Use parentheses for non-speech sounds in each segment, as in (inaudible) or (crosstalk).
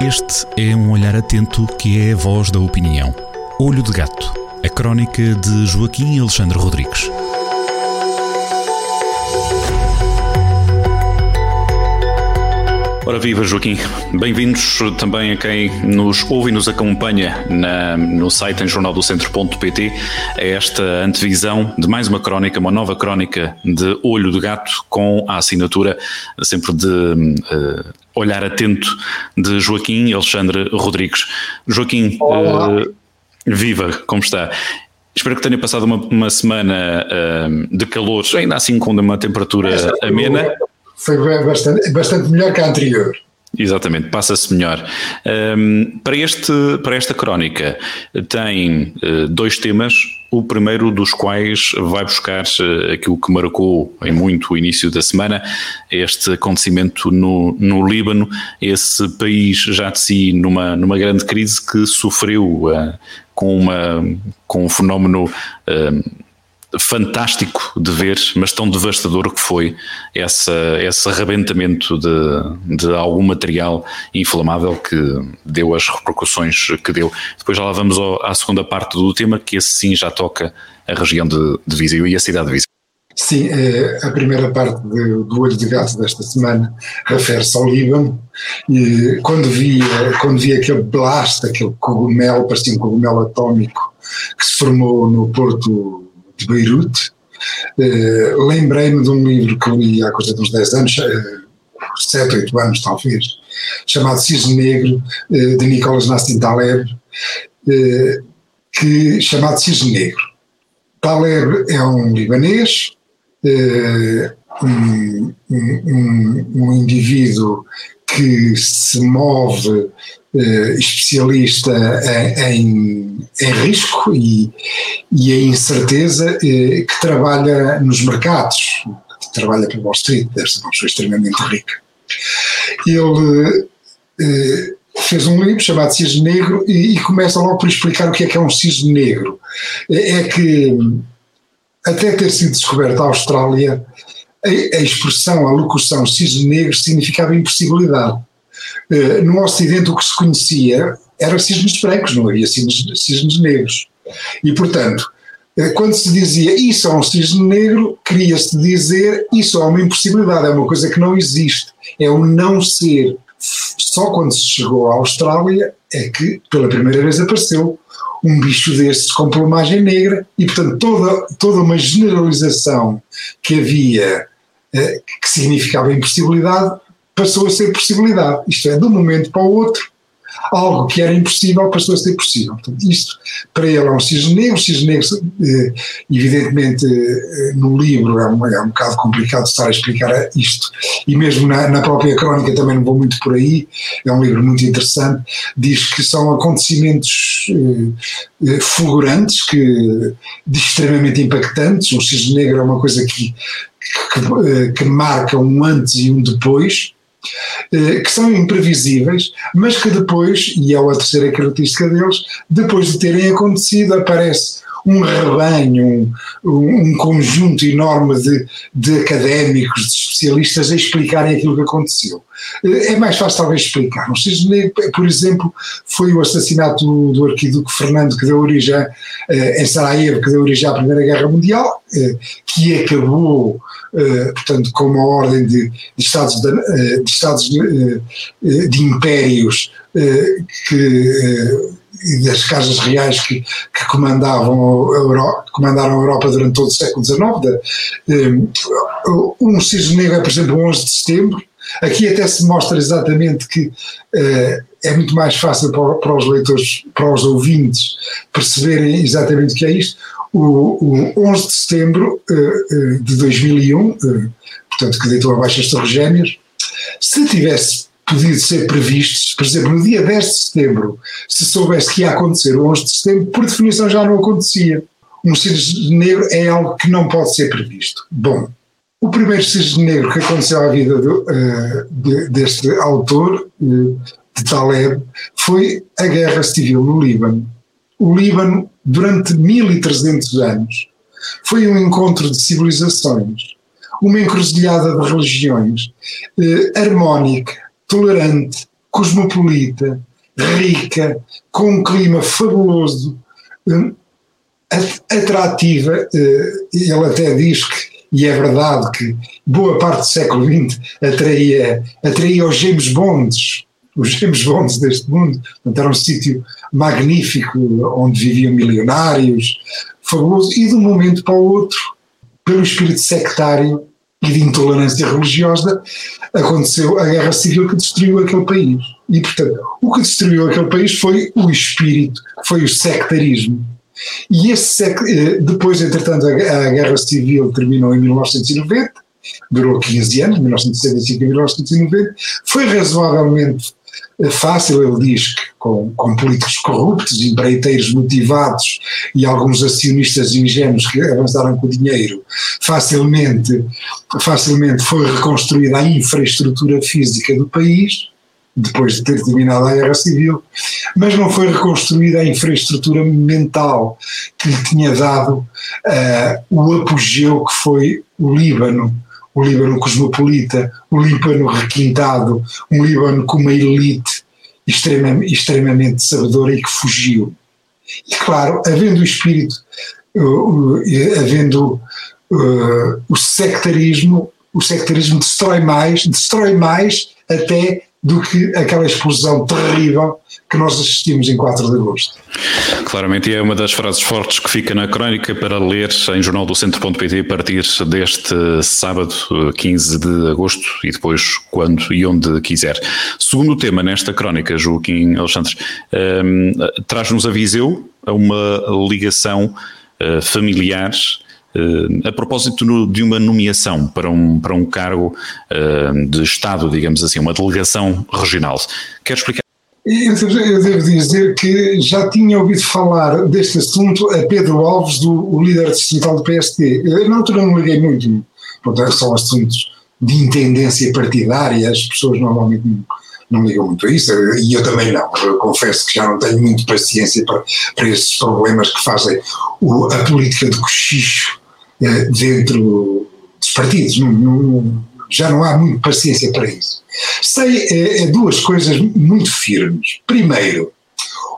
Este é um olhar atento que é a voz da opinião. Olho de Gato, a crónica de Joaquim Alexandre Rodrigues. Ora viva Joaquim, bem-vindos também a quem nos ouve e nos acompanha na, no site em jornaldocentro.pt a esta antevisão de mais uma crónica, uma nova crónica de Olho de Gato com a assinatura sempre de uh, olhar atento de Joaquim Alexandre Rodrigues. Joaquim, uh, viva, como está? Espero que tenha passado uma, uma semana uh, de calor, ainda assim com uma temperatura amena foi bastante, bastante melhor que a anterior. Exatamente, passa-se melhor. Um, para, este, para esta crónica, tem uh, dois temas, o primeiro dos quais vai buscar uh, aquilo que marcou em muito o início da semana, este acontecimento no, no Líbano, esse país já de si numa, numa grande crise que sofreu uh, com, uma, com um fenómeno fantástico de ver, mas tão devastador que foi essa, esse arrebentamento de, de algum material inflamável que deu as repercussões que deu. Depois já lá vamos ao, à segunda parte do tema, que esse sim já toca a região de, de Viseu e a cidade de Viseu. Sim, é, a primeira parte do Olho de Gato desta semana refere-se ao Líbano e quando vi, quando vi aquele blast, aquele cogumelo, parecia um cogumelo atómico que se formou no porto de Beirute. Uh, Lembrei-me de um livro que li há coisa de uns 10 anos, uh, 7, 8 anos talvez, chamado Cisne Negro, uh, de Nicolas Nassim Taleb, uh, que, chamado Cisne Negro. Taleb é um libanês, um, um, um indivíduo que se move eh, especialista em, em, risco e, e em incerteza, eh, que trabalha nos mercados, que trabalha para Wall Street, deve ser uma pessoa extremamente rica. Ele eh, fez um livro chamado Cisne Negro e, e, começa logo por explicar o que é que é um cisne negro. É que, até ter sido descoberta a Austrália, a, a expressão, a locução cisne negro significava impossibilidade eh, no Ocidente o que se conhecia eram cisnes brancos, não havia cisnes, cisnes negros. E, portanto, eh, quando se dizia isso é um cisne negro, queria-se dizer isso é uma impossibilidade, é uma coisa que não existe, é o não ser. Só quando se chegou à Austrália é que pela primeira vez apareceu um bicho destes com plumagem negra e, portanto, toda, toda uma generalização que havia eh, que significava impossibilidade passou a ser possibilidade. Isto é, de um momento para o outro, algo que era impossível passou a ser possível. Portanto, isto para ele é um cisne. O cisne eh, evidentemente, eh, no livro é um, é um bocado complicado estar a explicar isto, e mesmo na, na, própria crónica também não vou muito por aí. É um livro muito interessante. Diz que são acontecimentos eh, fulgurantes, que, extremamente impactantes. O cisne negro é uma coisa que, que, que marca um antes e um depois eh, que são imprevisíveis, mas que depois, e é a terceira característica deles, depois de terem acontecido, aparece um rebanho, um, um conjunto enorme de, de académicos, de especialistas a explicarem aquilo que aconteceu. Eh, é mais fácil talvez explicar. Um cisne negro, por exemplo, foi o assassinato do, do arquiduque Fernando que deu origem eh, em Sarajevo, que deu origem à Primeira Guerra Mundial, que acabou eh, portanto, com uma ordem de, de Estados, de, eh, de, Estados eh, de impérios que das casas reais que, que comandavam a Europa, comandaram a Europa durante todo o século XIX. De, um cisne negro é, por exemplo, o 11 de setembro. Aqui até se mostra exatamente que uh, é muito mais fácil para, para, os leitores, para os ouvintes, perceberem exatamente o que é isto o, o 11 de setembro uh, de 2001, uh, eh, portanto, que deitou abaixo as Torres Gêmeas, se tivesse podido ser previsto, por exemplo, no dia 10 de setembro, se soubesse que ia acontecer o 11 de setembro, por definição já não acontecia. Um cisne negro é algo que não pode ser previsto. Bom, o primeiro cisne negro que aconteceu à vida do, uh, de, deste autor, uh, de Taleb, foi a guerra civil no Líbano. O Líbano durante 1300 anos, foi um encontro de civilizações, uma encruzilhada de religiões, eh, harmónica, tolerante, cosmopolita, rica, com um clima fabuloso, hum, atrativa. Eh, ele até diz que, e é verdade, que boa parte do século XX atraía, atraía os James Bonds, os James Bonds deste mundo. Portanto, era um sítio magnífico onde viviam milionários, fabuloso, e de um momento para o outro, pelo espírito sectário e de intolerância religiosa, aconteceu a guerra civil que destruiu aquele país. E, portanto, o que destruiu aquele país foi o espírito, foi o sectarismo. E esse eh, depois, entretanto, a, guerra civil terminou em 1990, durou 15 anos, 1965 a 1990, foi razoavelmente fácil, ele diz que com, com políticos corruptos, empreiteiros motivados e alguns acionistas ingênuos que avançaram com o dinheiro, facilmente, facilmente foi reconstruída a infraestrutura física do país, depois de ter terminado a Guerra Civil, mas não foi reconstruída a infraestrutura mental que lhe tinha dado uh, o apogeu que foi o Líbano, o Líbano cosmopolita, o Líbano requintado, um Líbano com uma elite extremamente, extremamente sabedora e que fugiu. E claro, havendo o espírito, uh, uh, havendo o sectarismo, o sectarismo destrói mais, destrói mais até do que aquela explosão terrível que nós assistimos em 4 de agosto. Claramente, é uma das frases fortes que fica na crónica para ler em jornal do Centro.pt a partir deste sábado, 15 de agosto, e depois quando e onde quiser. Segundo tema nesta crónica, Joaquim Alexandre, um, traz-nos a Viseu a uma ligação uh, familiar a propósito de uma nomeação para um, para um cargo uh, de Estado, digamos assim, uma delegação regional. Quer explicar? Eu devo dizer que já tinha ouvido falar deste assunto a Pedro Alves, do, o líder distrital do PST. Na altura não liguei muito, portanto, são assuntos de intendência partidária, as pessoas normalmente não, não ligam muito a isso, e eu também não. Eu confesso que já não tenho muito paciência para, para esses problemas que fazem o, a política de cochicho eh, dentro dos partidos. Não, não, já não há muita paciência para isso. Sei é duas coisas muito firmes. Primeiro,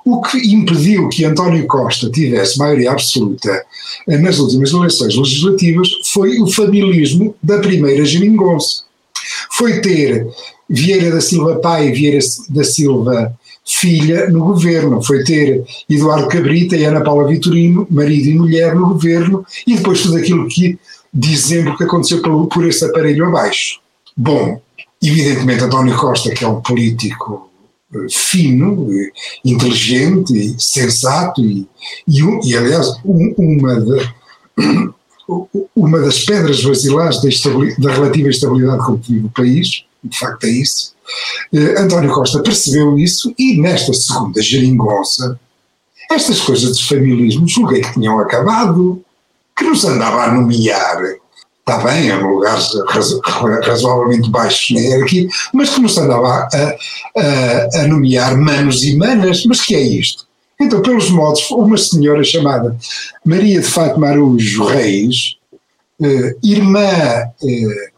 o que impediu que António Costa tivesse maioria absoluta eh, nas últimas eleições legislativas foi o familismo da primeira geringonça. Foi ter Vieira da Silva pai e Vieira da Silva filha no governo, foi ter Eduardo Cabrita e Ana Paula Vitorino, marido e mulher no governo, e depois tudo aquilo que dizendo que aconteceu por, por esse aparelho abaixo. Bom, evidentemente António Costa, que é um político eh, fino, eh, inteligente, sensato e, e, e aliás uma, de, (clears throat) uma das pedras basilares da, da relativa estabilidade relativa do país, de facto é isso, eh, António Costa percebeu isso e nesta segunda geringonça estas coisas de familismo julguei que tinham acabado, que nos andava a nomear, está bem, em lugares razoavelmente baixos na hierarquia, mas que nos andava a, a, a nomear manos e manas, mas que é isto? Então, pelos modos, uma senhora chamada Maria de Fátima Araújo Reis, eh, irmã eh,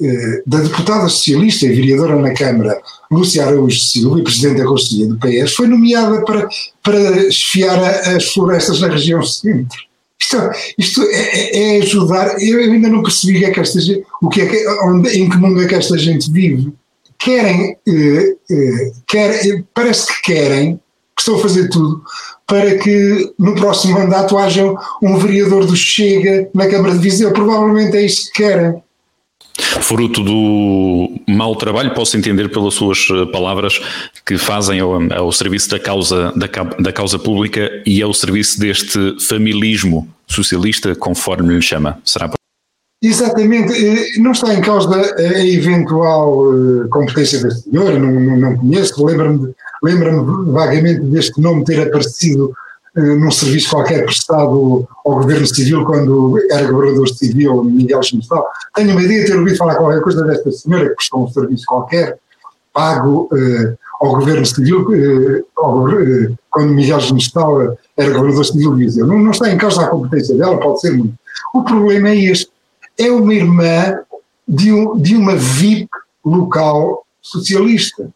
eh, da deputada socialista e vereadora na Câmara, Lúcia Araújo Silva, e presidente da Conselhia do PS, foi nomeada para, para esfiar a, as florestas na região centro. Isto, isto é, é, é, ajudar. Eu ainda não percebi que é que esta o que é que, onde, em que mundo é que esta gente vive. Querem, eh, eh, quer, parece que querem, estão a fazer tudo para que no próximo mandato haja um vereador do Chega na Câmara de Viseu. Provavelmente é isso que querem fruto do mau trabalho, posso entender pelas suas eh, palavras, que fazem ao, ao serviço da causa, da, da, causa pública e ao serviço deste familismo socialista, conforme lhe chama. Será Exatamente, eh, não está em causa a eventual eh, competência da senhora, não, não, não conheço, lembra-me lembra vagamente deste nome ter aparecido eh, num serviço qualquer prestado ao governo civil quando era governador civil Miguel Chimistal. Tenho uma ideia de ter ouvido falar qualquer coisa desta senhora que prestou um serviço qualquer, pago eh, ao governo civil, eh, ao, eh, quando Miguel Chimistal era governador civil Viseu. Não, não está em causa a competência dela, pode ser muito. O problema é este. É uma irmã de, um, de uma VIP local socialista.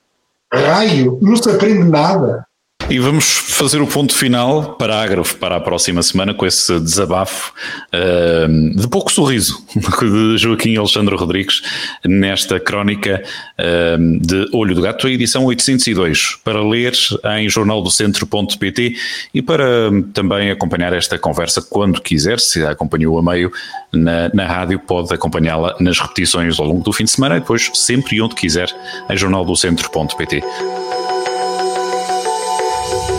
Raio, não se aprende nada. E vamos fazer o ponto final, parágrafo, para a próxima semana, com esse desabafo uh, de pouco sorriso (laughs) de Joaquim Alexandre Rodrigues nesta crónica uh, de Olho do Gato, edição 802, para ler em jornaldocentro.pt e para também acompanhar esta conversa quando quiser, se a acompanhou a meio na, na rádio, pode acompanhá-la nas repetições ao longo do fim de semana e depois sempre e onde quiser em jornaldocentro.pt.